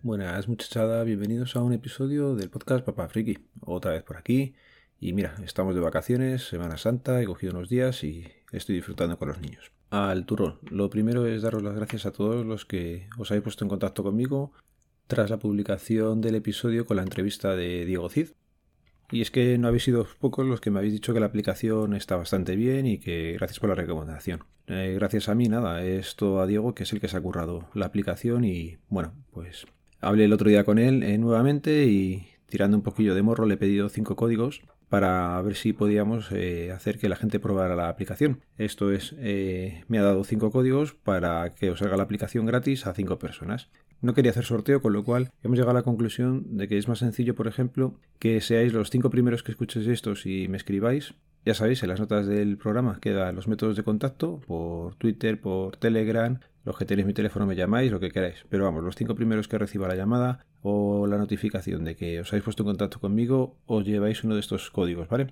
Buenas muchachada, bienvenidos a un episodio del podcast Papá Friki. Otra vez por aquí. Y mira, estamos de vacaciones, Semana Santa, he cogido unos días y estoy disfrutando con los niños. Al turrón, lo primero es daros las gracias a todos los que os habéis puesto en contacto conmigo tras la publicación del episodio con la entrevista de Diego Cid. Y es que no habéis sido pocos los que me habéis dicho que la aplicación está bastante bien y que gracias por la recomendación. Eh, gracias a mí, nada, es todo a Diego que es el que se ha currado la aplicación y bueno, pues hablé el otro día con él eh, nuevamente y tirando un poquillo de morro le he pedido cinco códigos para ver si podíamos eh, hacer que la gente probara la aplicación. Esto es, me ha dado cinco códigos para que os haga la aplicación gratis a cinco personas. No quería hacer sorteo, con lo cual hemos llegado a la conclusión de que es más sencillo, por ejemplo, que seáis los cinco primeros que escuchéis estos y me escribáis. Ya sabéis, en las notas del programa quedan los métodos de contacto por Twitter, por Telegram, los que tenéis mi teléfono me llamáis, lo que queráis. Pero vamos, los cinco primeros que reciba la llamada o la notificación de que os habéis puesto en contacto conmigo, os lleváis uno de estos códigos, ¿vale?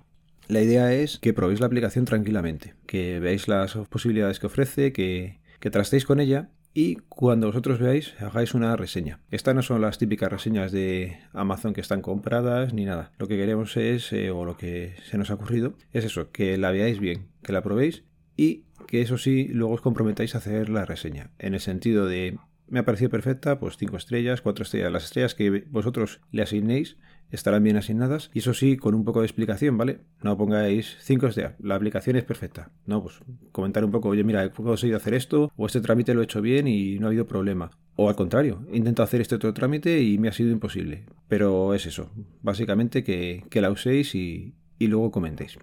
La idea es que probéis la aplicación tranquilamente, que veáis las posibilidades que ofrece, que, que trastéis con ella y cuando vosotros veáis hagáis una reseña. Estas no son las típicas reseñas de Amazon que están compradas ni nada. Lo que queremos es, eh, o lo que se nos ha ocurrido, es eso, que la veáis bien, que la probéis y que eso sí, luego os comprometáis a hacer la reseña. En el sentido de, me ha parecido perfecta, pues 5 estrellas, 4 estrellas. Las estrellas que vosotros le asignéis estarán bien asignadas y eso sí con un poco de explicación, ¿vale? No pongáis 5 estrellas, la aplicación es perfecta. No, pues comentar un poco, oye, mira, he conseguido hacer esto o este trámite lo he hecho bien y no ha habido problema. O al contrario, he intentado hacer este otro trámite y me ha sido imposible. Pero es eso, básicamente que, que la uséis y, y luego comentéis.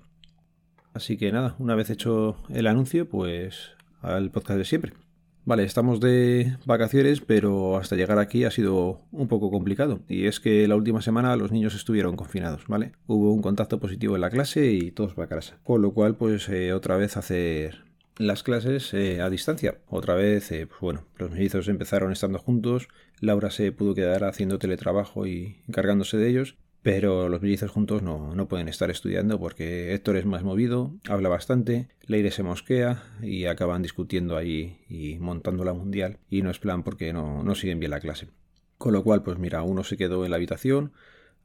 Así que nada, una vez hecho el anuncio, pues al podcast de siempre. Vale, estamos de vacaciones, pero hasta llegar aquí ha sido un poco complicado. Y es que la última semana los niños estuvieron confinados, ¿vale? Hubo un contacto positivo en la clase y todos para casa. Con lo cual, pues eh, otra vez hacer las clases eh, a distancia. Otra vez, eh, pues bueno, los mellizos empezaron estando juntos. Laura se pudo quedar haciendo teletrabajo y encargándose de ellos. Pero los mellizos juntos no, no, pueden estar estudiando porque Héctor es más movido, habla bastante, Leire se mosquea y acaban discutiendo ahí y montando la mundial y no es plan porque no, no siguen bien la clase. Con lo cual, pues mira, uno se quedó en la habitación,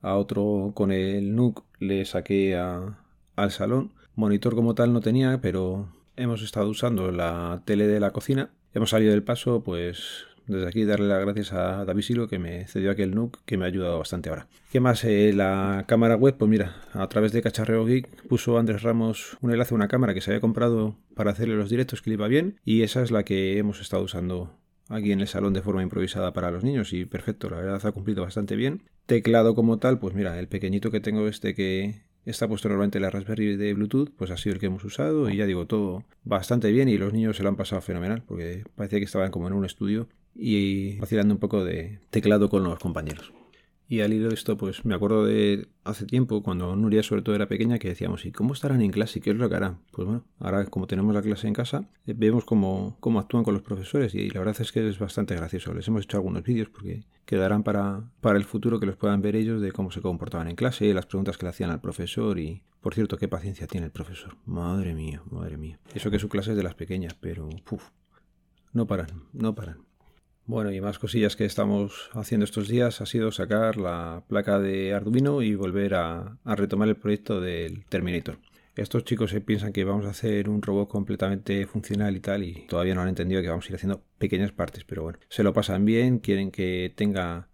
a otro con el NUC le saqué al salón. Monitor como tal no tenía, pero hemos estado usando la tele de la cocina. Hemos salido del paso, pues desde aquí darle las gracias a David Silo que me cedió aquel NUC que me ha ayudado bastante ahora. ¿Qué más? Eh, la cámara web, pues mira, a través de Cacharreo Geek puso Andrés Ramos un enlace a una cámara que se había comprado para hacerle los directos que le iba bien y esa es la que hemos estado usando aquí en el salón de forma improvisada para los niños y perfecto, la verdad ha cumplido bastante bien. Teclado como tal, pues mira, el pequeñito que tengo este que está puesto normalmente en la Raspberry de Bluetooth, pues ha sido el que hemos usado y ya digo todo bastante bien y los niños se lo han pasado fenomenal porque parecía que estaban como en un estudio y vacilando un poco de teclado con los compañeros. Y al hilo de esto, pues me acuerdo de hace tiempo, cuando Nuria sobre todo era pequeña, que decíamos, ¿y cómo estarán en clase? ¿Y qué es lo que harán? Pues bueno, ahora como tenemos la clase en casa, eh, vemos cómo, cómo actúan con los profesores y la verdad es que es bastante gracioso. Les hemos hecho algunos vídeos porque quedarán para, para el futuro que los puedan ver ellos de cómo se comportaban en clase, las preguntas que le hacían al profesor y, por cierto, qué paciencia tiene el profesor. Madre mía, madre mía. Eso que su clase es de las pequeñas, pero... Uf, no paran, no paran. Bueno, y más cosillas que estamos haciendo estos días ha sido sacar la placa de Arduino y volver a, retomar el proyecto del Terminator. Estos chicos se piensan que vamos a hacer un robot completamente funcional y tal, y todavía no han entendido que vamos a ir haciendo pequeñas partes, pero bueno, se lo pasan bien, quieren que tenga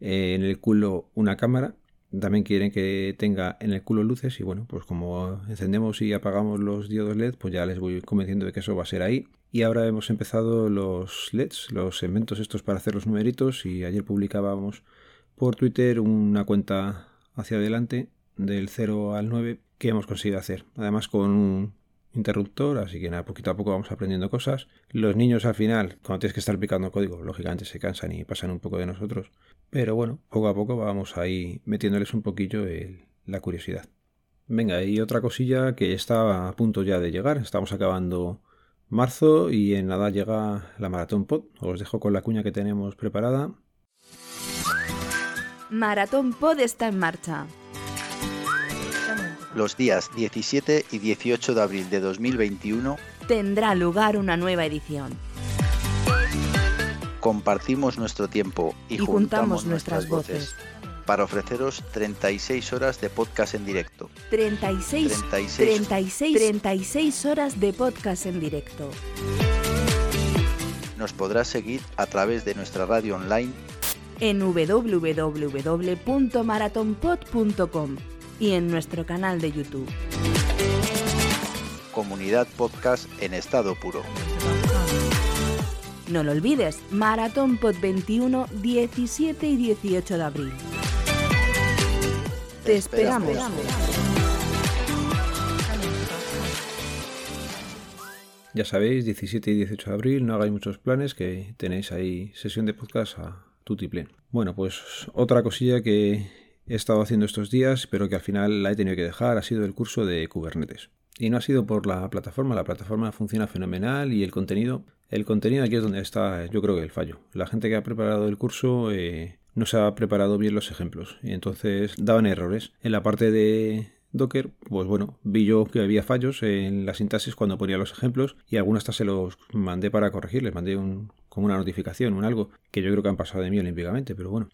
eh, en el culo una cámara, también quieren que tenga en el culo luces, y bueno, pues como encendemos y apagamos los diodos LED, pues ya les voy convenciendo de que eso va a ser ahí. Y ahora hemos empezado los LEDs, los segmentos estos para hacer los numeritos y ayer publicábamos por Twitter una cuenta hacia adelante del 0 al 9 que hemos conseguido hacer. Además con un interruptor, así que nada, poquito a poco vamos aprendiendo cosas. Los niños al final, cuando tienes que estar picando código, lógicamente se cansan y pasan un poco de nosotros. Pero bueno, poco a poco vamos ahí metiéndoles un poquillo la curiosidad. Venga, y otra cosilla que está a punto ya de llegar. Estamos acabando marzo y en nada llega la Maratón Pod. Os dejo con la cuña que tenemos preparada. Maratón Pod está en marcha. Los días 17 y 18 de abril de 2021 tendrá lugar una nueva edición. compartimos nuestro tiempo y, Y juntamos, juntamos nuestras nuestras voces para ofreceros 36 horas de podcast en directo. 36, 36 36, 36 horas de podcast en directo. Nos podrás seguir a través de nuestra radio online En www.maratonpod.com y en nuestro canal de YouTube. Comunidad Podcast en estado puro. No lo olvides, Maratón Pod 21, 17 y 18 de abril. Te esperamos. Ya sabéis, 17 y 18 de abril, no hagáis muchos planes, que tenéis ahí sesión de podcast a tutiplén. Bueno, pues otra cosilla que he estado haciendo estos días, pero que al final la he tenido que dejar, ha sido el curso de Kubernetes. Y no ha sido por la plataforma, la plataforma funciona fenomenal y el contenido, el contenido aquí es donde está, yo creo que el fallo. La gente que ha preparado el curso eh, no se ha preparado bien los ejemplos y entonces daban errores. En la parte de Docker, pues bueno, vi yo que había fallos en la sintaxis cuando ponía los ejemplos y algunos hasta se los mandé para corregir, les mandé como una notificación, un algo, que yo creo que han pasado de mí olímpicamente, pero bueno.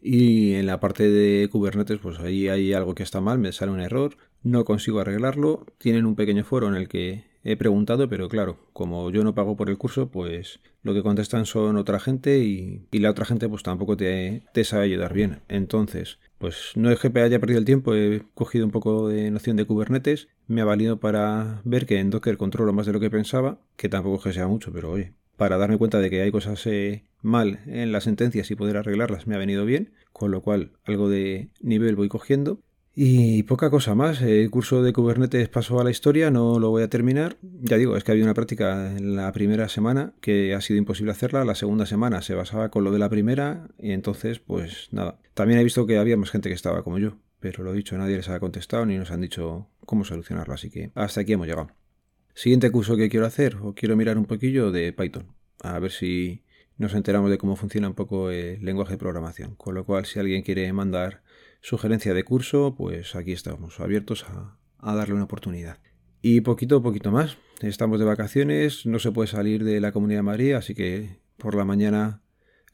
Y en la parte de Kubernetes, pues ahí hay algo que está mal, me sale un error, no consigo arreglarlo. Tienen un pequeño foro en el que he preguntado, pero claro, como yo no pago por el curso, pues lo que contestan son otra gente y, la otra gente pues tampoco te, te sabe ayudar bien. Entonces, pues no es que haya perdido el tiempo, he cogido un poco de noción de Kubernetes, me ha valido para ver que en Docker controlo más de lo que pensaba, que tampoco es que sea mucho, pero oye, para darme cuenta de que hay cosas eh, mal en las sentencias y poder arreglarlas me ha venido bien, con lo cual algo de nivel voy cogiendo. Y poca cosa más, el curso de Kubernetes pasó a la historia, no lo voy a terminar. Ya digo, es que había una práctica en la primera semana que ha sido imposible hacerla, la segunda semana se basaba con lo de la primera y entonces pues nada. También he visto que había más gente que estaba como yo, pero lo dicho, nadie les ha contestado ni nos han dicho cómo solucionarlo, así que hasta aquí hemos llegado. Siguiente curso que quiero hacer, o quiero mirar un poquillo de Python, a ver si nos enteramos de cómo funciona un poco el lenguaje de programación. Con lo cual, si alguien quiere mandar sugerencia de curso, pues aquí estamos abiertos a, darle una oportunidad. Y poquito a poquito más. Estamos de vacaciones, no se puede salir de la Comunidad de Madrid, así que por la mañana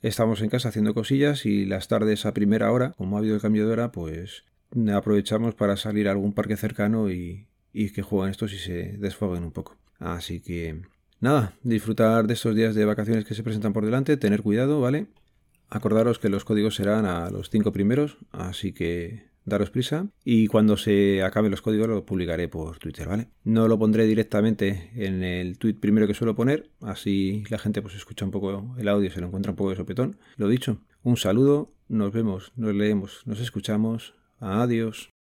estamos en casa haciendo cosillas y las tardes a primera hora, como ha habido el cambio de hora, pues aprovechamos para salir a algún parque cercano y, y que jueguen estos y se desfoguen un poco. Así que nada, disfrutar de estos días de vacaciones que se presentan por delante, tener cuidado, ¿vale? Acordaros que los códigos serán a los cinco primeros, así que daros prisa y cuando se acaben los códigos lo publicaré por Twitter, ¿vale? No lo pondré directamente en el tweet primero que suelo poner, así la gente pues escucha un poco el audio, se lo encuentra un poco de sopetón. Lo dicho, un saludo, nos vemos, nos leemos, nos escuchamos, adiós.